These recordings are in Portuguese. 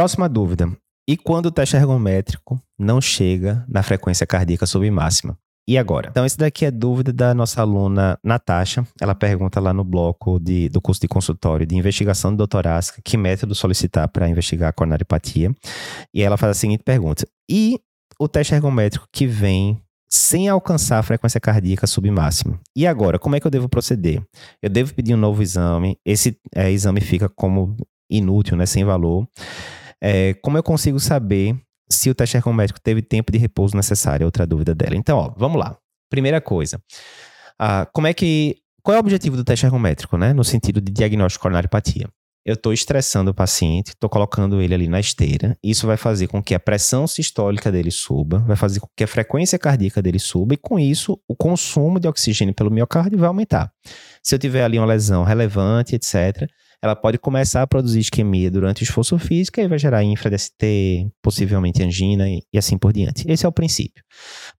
Próxima dúvida. E quando o teste ergométrico não chega na frequência cardíaca submáxima? E agora? Então, esse daqui é dúvida da nossa aluna Natasha. Ela pergunta lá no bloco de, do curso de consultório de investigação doutorásica que método solicitar para investigar a coronaripatia. E ela faz a seguinte pergunta: E o teste ergométrico que vem sem alcançar a frequência cardíaca submáxima. E agora, como é que eu devo proceder? Eu devo pedir um novo exame, esse é, exame fica como inútil, né, sem valor. É, como eu consigo saber se o teste ergométrico teve tempo de repouso necessário? Outra dúvida dela. Então, ó, vamos lá. Primeira coisa, ah, como é que qual é o objetivo do teste ergométrico, né, no sentido de diagnóstico coronariopatia? eu estou estressando o paciente, estou colocando ele ali na esteira. Isso vai fazer com que a pressão sistólica dele suba, vai fazer com que a frequência cardíaca dele suba, e com isso, o consumo de oxigênio pelo miocárdio vai aumentar. Se eu tiver ali uma lesão relevante, etc., ela pode começar a produzir isquemia durante o esforço físico e vai gerar infra-DST, possivelmente angina e, e assim por diante. Esse é o princípio.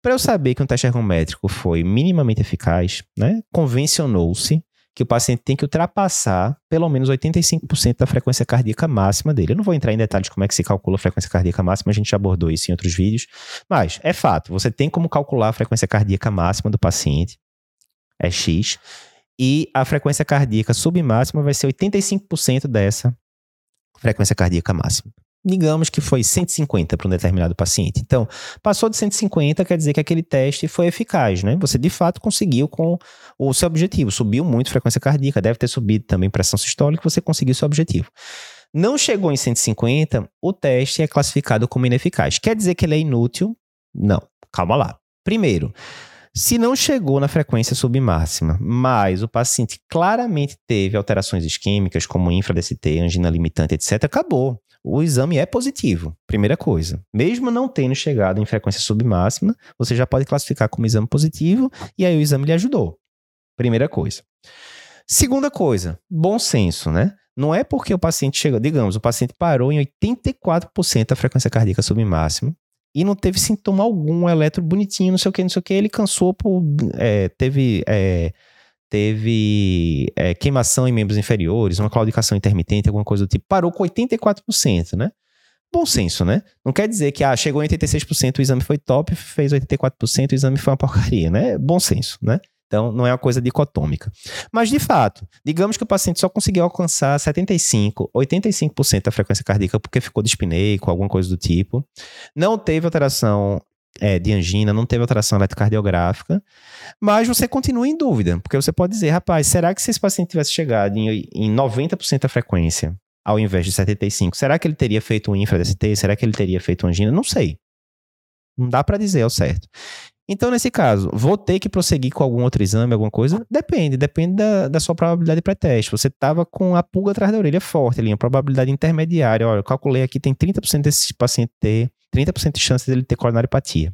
Para eu saber que um teste ergométrico foi minimamente eficaz, né, convencionou-se que o paciente tem que ultrapassar pelo menos 85% da frequência cardíaca máxima dele. Eu não vou entrar em detalhes como é que se calcula a frequência cardíaca máxima, a gente já abordou isso em outros vídeos, mas é fato, você tem como calcular a frequência cardíaca máxima do paciente, é X, e a frequência cardíaca submáxima vai ser 85% dessa frequência cardíaca máxima digamos que foi 150 para um determinado paciente. Então, passou de 150, quer dizer que aquele teste foi eficaz, né? Você de fato conseguiu com o seu objetivo. Subiu muito a frequência cardíaca, deve ter subido também pressão sistólica, você conseguiu seu objetivo. Não chegou em 150, o teste é classificado como ineficaz. Quer dizer que ele é inútil? Não. Calma lá. Primeiro, se não chegou na frequência submáxima, mas o paciente claramente teve alterações isquêmicas, como infra-DST, angina limitante, etc., acabou o exame é positivo, primeira coisa. Mesmo não tendo chegado em frequência submáxima, você já pode classificar como exame positivo e aí o exame lhe ajudou. Primeira coisa. Segunda coisa, bom senso, né? Não é porque o paciente chegou, digamos, o paciente parou em 84% da frequência cardíaca submáxima e não teve sintoma algum, eletro bonitinho, não sei o que, não sei o que, ele cansou por. É, teve. É, teve é, queimação em membros inferiores, uma claudicação intermitente, alguma coisa do tipo, parou com 84%, né? Bom senso, né? Não quer dizer que ah, chegou em 86%, o exame foi top, fez 84%, o exame foi uma porcaria, né? Bom senso, né? Então, não é uma coisa dicotômica. Mas, de fato, digamos que o paciente só conseguiu alcançar 75%, 85% da frequência cardíaca porque ficou dispneico, alguma coisa do tipo. Não teve alteração é, de angina, não teve alteração eletrocardiográfica, mas você continua em dúvida, porque você pode dizer, rapaz, será que se esse paciente tivesse chegado em, em 90% da frequência, ao invés de 75%, será que ele teria feito um infra-DST? Será que ele teria feito angina? Não sei. Não dá para dizer ao certo. Então, nesse caso, vou ter que prosseguir com algum outro exame, alguma coisa? Depende, depende da, da sua probabilidade pré-teste. Você estava com a pulga atrás da orelha forte ali, a probabilidade intermediária. Olha, eu calculei aqui, tem 30% desse paciente ter 30% de chance dele ter coronariopatia.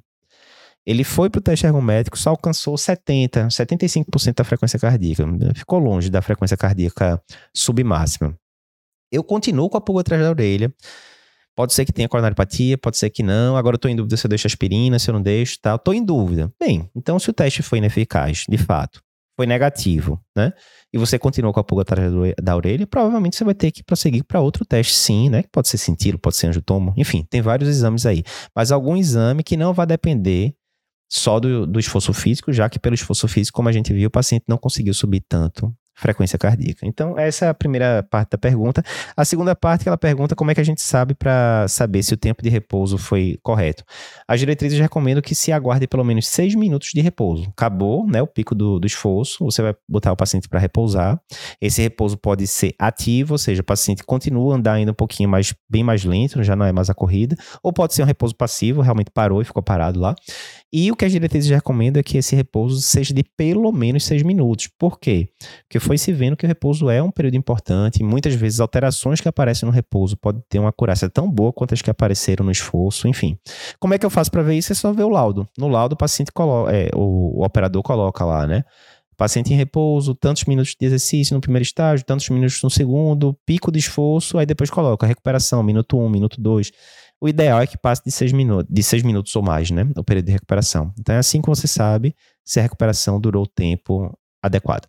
Ele foi para o teste ergométrico, só alcançou 70%, 75% da frequência cardíaca. Ficou longe da frequência cardíaca submáxima. Eu continuo com a pulga atrás da orelha. Pode ser que tenha coronariopatia, pode ser que não. Agora eu estou em dúvida se eu deixo aspirina, se eu não deixo, tal. Estou em dúvida. Bem, então se o teste foi ineficaz, de fato, foi negativo, né? E você continuou com a pulga atrás da orelha, provavelmente você vai ter que prosseguir para outro teste, sim, né? Pode ser sentido, pode ser angiotomo, enfim, tem vários exames aí. Mas algum exame que não vai depender só do, do esforço físico, já que pelo esforço físico, como a gente viu, o paciente não conseguiu subir tanto frequência cardíaca. Então, essa é a primeira parte da pergunta. A segunda parte que ela pergunta como é que a gente sabe para saber se o tempo de repouso foi correto. As diretrizes recomendam que se aguarde pelo menos seis minutos de repouso. Acabou né, o pico do, do esforço, você vai botar o paciente para repousar. Esse repouso pode ser ativo, ou seja, o paciente continua a andar ainda um pouquinho mais, bem mais lento, já não é mais a corrida, ou pode ser um repouso passivo, realmente parou e ficou parado lá. E o que as diretrizes recomendam é que esse repouso seja de pelo menos seis minutos. Por quê? Porque foi se vendo que o repouso é um período importante e muitas vezes alterações que aparecem no repouso podem ter uma acurácia tão boa quanto as que apareceram no esforço, enfim. Como é que eu faço para ver isso? É só ver o laudo. No laudo o paciente coloca, é, o, o operador coloca lá, né? Paciente em repouso, tantos minutos de exercício no primeiro estágio, tantos minutos no segundo, pico de esforço, aí depois coloca recuperação, minuto 1, um, minuto 2. O ideal é que passe de 6 minutos, de seis minutos ou mais, né? O período de recuperação. Então é assim que você sabe se a recuperação durou o tempo adequado.